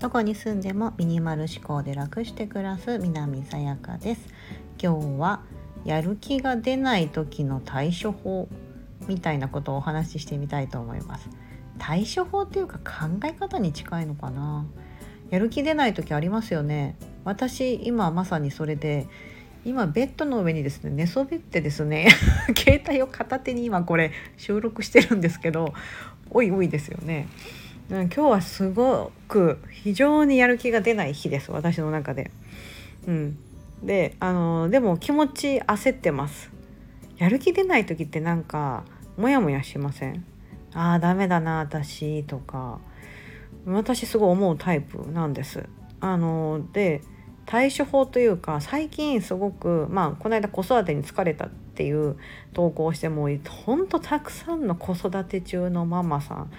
どこに住んでもミニマル思考で楽して暮らす南さやかです。今日はやる気が出ない時の対処法みたいなことをお話ししてみたいと思います。対処法っていうか考え方に近いのかな。やる気出ない時ありますよね。私今まさにそれで今ベッドの上にですね寝そべってですね 携帯を片手に今これ収録してるんですけどおいおいですよね、今日はすごく非常にやる気が出ない日です私の中で。うん、であのでも気持ち焦ってます。やる気出ない時ってなんかモヤモヤしません？あーダメだな私とか私すごい思うタイプなんです。あので対処法というか最近すごくまあこの間子育てに疲れたっていう投稿をしてもほんとたくさんの子育て中のママさん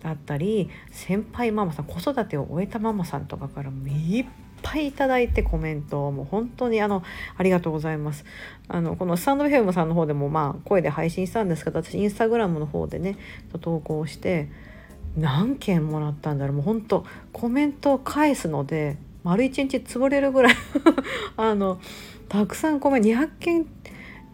だったり先輩ママさん子育てを終えたママさんとかからいっぱいいただいてコメントもう本当にあのありがとうございます。あのこのスタンド FM さんの方でもまあ声で配信したんですけど私インスタグラムの方でね投稿して何件もらったんだろう。もう本当コメントを返すので丸一日潰れるぐらい あのたくさんごめん200件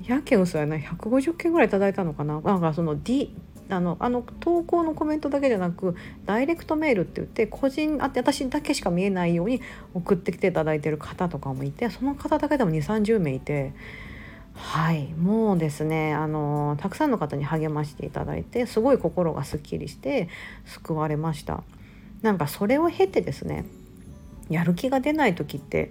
200件嘘やな150件ぐらい頂いたのかななんかその D あのあの投稿のコメントだけじゃなくダイレクトメールって言って個人あって私だけしか見えないように送ってきていただいてる方とかもいてその方だけでも2 3 0名いてはいもうですねあのたくさんの方に励ましていただいてすごい心がすっきりして救われました。なんかそれを経てですねやる気が出ない時って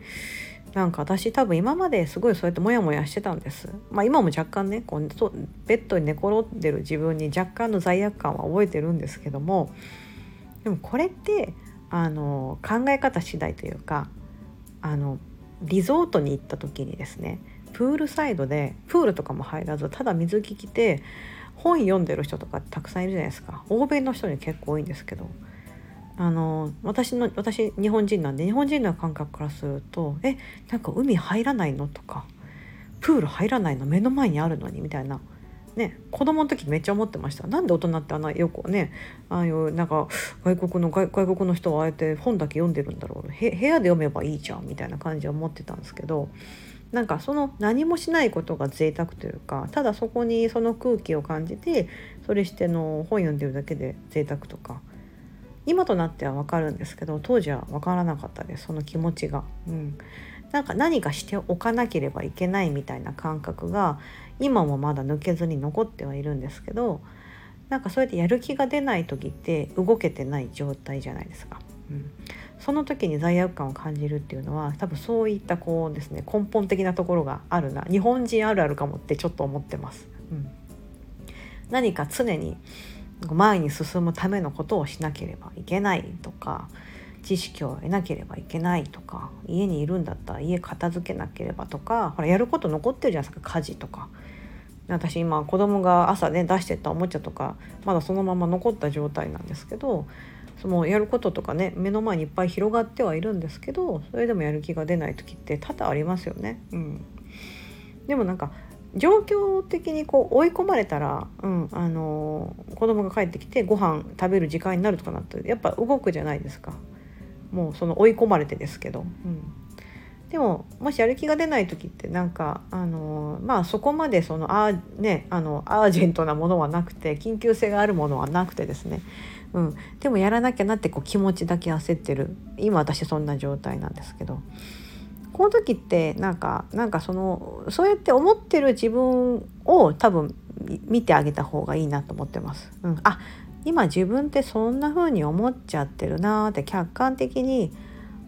なんか私多分今まですごいそうやってモヤモヤしてたんです。まあ今も若干ねこうベッドに寝転んでる自分に若干の罪悪感は覚えてるんですけどもでもこれってあの考え方次第というかあのリゾートに行った時にですねプールサイドでプールとかも入らずただ水着着て本読んでる人とかたくさんいるじゃないですか欧米の人に結構多いんですけどあの私の私日本人なんで日本人の感覚からすると「えなんか海入らないの?」とか「プール入らないの目の前にあるのに」みたいな。ね、子供の時めっちゃ思ってましたなんで大人ってあんなよくねああいうなんか外国の外国の人はあえて本だけ読んでるんだろう部屋で読めばいいじゃんみたいな感じは思ってたんですけどなんかその何もしないことが贅沢というかただそこにその空気を感じてそれしての本読んでるだけで贅沢とか今となっては分かるんですけど当時は分からなかったですその気持ちが。うん、なんか何かしておかなければいけないみたいな感覚が今もまだ抜けずに残ってはいるんですけどなんかそうやってやる気が出ない時って動けてない状態じゃないですか。うん、その時に罪悪感を感じるっていうのは多分そういったこうですね根本的なところがあるな日本人あるあるかもってちょっと思ってます。うん、何か常に前に進むためのことをしなければいけないとか知識を得なければいけないとか家にいるんだったら家片付けなければとかほらやること残ってるじゃないですか家事とか。私今子供が朝ね出してったおもちゃとかまだそのまま残った状態なんですけどそのやることとかね目の前にいっぱい広がってはいるんですけどそれでもやる気が出ない時って多々ありますよね。うん、でもなんか状況的にこう追い込まれたら、うん、あの子供が帰ってきてご飯食べる時間になるとかなってやっぱ動くじゃないですか。もうその追い込まれてですけど、うん、でももしやる気が出ない時ってなんかあのまあそこまでそのあ、ね、あのアージェントなものはなくて緊急性があるものはなくてですね、うん、でもやらなきゃなってこう気持ちだけ焦ってる。今私そんな状態なんですけど。この時ってなんかなんかそのそうやって思ってる自分を多分見てあげた方がいいなと思ってます。うん、あ今自分ってそんな風に思っちゃってるなって客観的に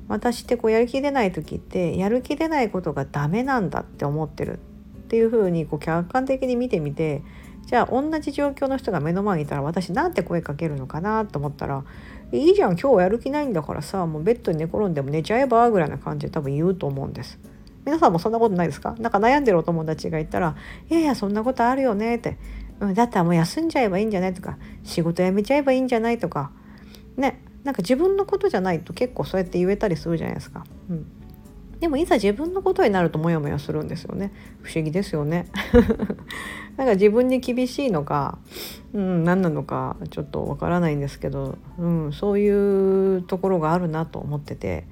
私ってこうやる気出ない時ってやる気出ないことがダメなんだって思ってるっていう風にこう客観的に見てみてじゃあ同じ状況の人が目の前にいたら私なんて声かけるのかなと思ったらいいじゃん今日はやる気ないんだからさもうベッドに寝転んでも寝ちゃえばぐらいな感じで多分言うと思うんです皆さんもそんなことないですか？なんか悩んでるお友達がいたら「いやいやそんなことあるよね」って「うん、だったらもう休んじゃえばいいんじゃない?」とか「仕事辞めちゃえばいいんじゃない?」とかねなんか自分のことじゃないと結構そうやって言えたりするじゃないですか。うんでもいざ自分のことになるとモヤモヤするんですよね。不思議ですよね。なんか自分に厳しいのか、うん、何なのかちょっとわからないんですけど、うん、そういうところがあるなと思ってて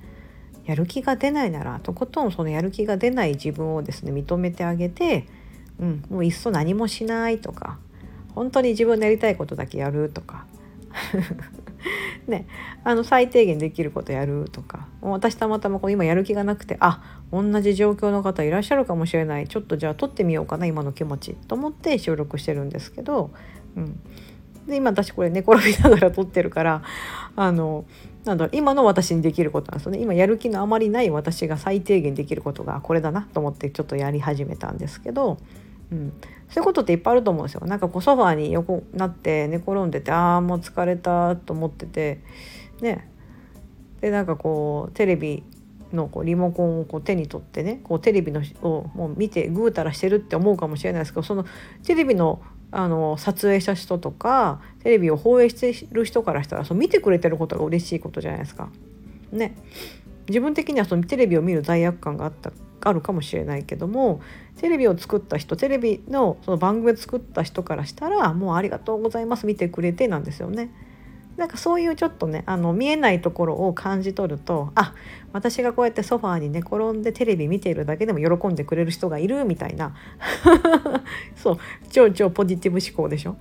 やる気が出ないならとことんそのやる気が出ない自分をですね認めてあげて、うん、もういっそ何もしないとか本当に自分のやりたいことだけやるとか。ね、あの最低限できることやるとか私たまたまこう今やる気がなくてあ同じ状況の方いらっしゃるかもしれない。ちょっとじゃあ撮ってみようかな今の気持ちと思って収録してるんですけど、うん、で今私これ寝 転びながら撮ってるからあのなんだろう今の私にできることなんですよね。今やる気のあまりない私が最低限できることがこれだなと思ってちょっとやり始めたんですけど、うん、そういうことっていっぱいあると思うんですよ。なんかこうソファーに横なって寝転んでてああもう疲れたと思っててねでなんかこうテレビのこうリモコンをこう手に取ってねこうテレビのをもう見てぐうたらしてるって思うかもしれないですけどそのテレビのあの撮影した人とかテレビを放映してる人からしたらそう見てくれてることが嬉しいことじゃないですか。ね自分的にはそのテレビを見る罪悪感があったあるかもしれないけどもテレビを作った人テレビのその番組を作った人からしたらもうありがとうございます見てくれてなんですよね。なんかそういうちょっとねあの見えないところを感じ取るとあ私がこうやってソファーに寝転んでテレビ見ているだけでも喜んでくれる人がいるみたいな そう超超ポジティブ思考でしょ。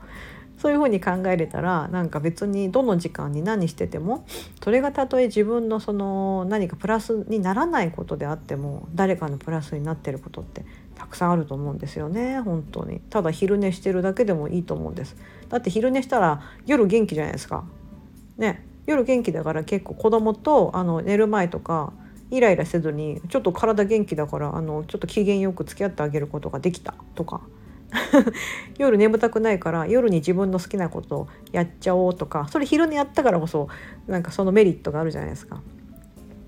そういうふうに考えれたらなんか別にどの時間に何しててもそれがたとえ自分のその何かプラスにならないことであっても誰かのプラスになってることってたくさんあると思うんですよね本当に。ただ昼寝してるだけでもいいと思うんです。だって昼寝したら夜元気じゃないですか。ね。夜元気だから結構子供とあの寝る前とかイライラせずにちょっと体元気だからあのちょっと機嫌よく付き合ってあげることができたとか。夜眠たくないから夜に自分の好きなことをやっちゃおうとかそれ昼寝やったからこそなんかそのメリットがあるじゃないですか。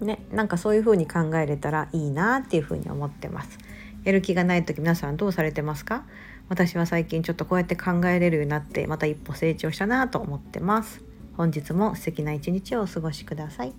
ね、なんかそういう風に考えれたらいいなっていう風に思ってます。やる気がない時皆さんどうされてますか？私は最近ちょっとこうやって考えれるようになってまた一歩成長したなと思ってます。本日も素敵な一日をお過ごしください。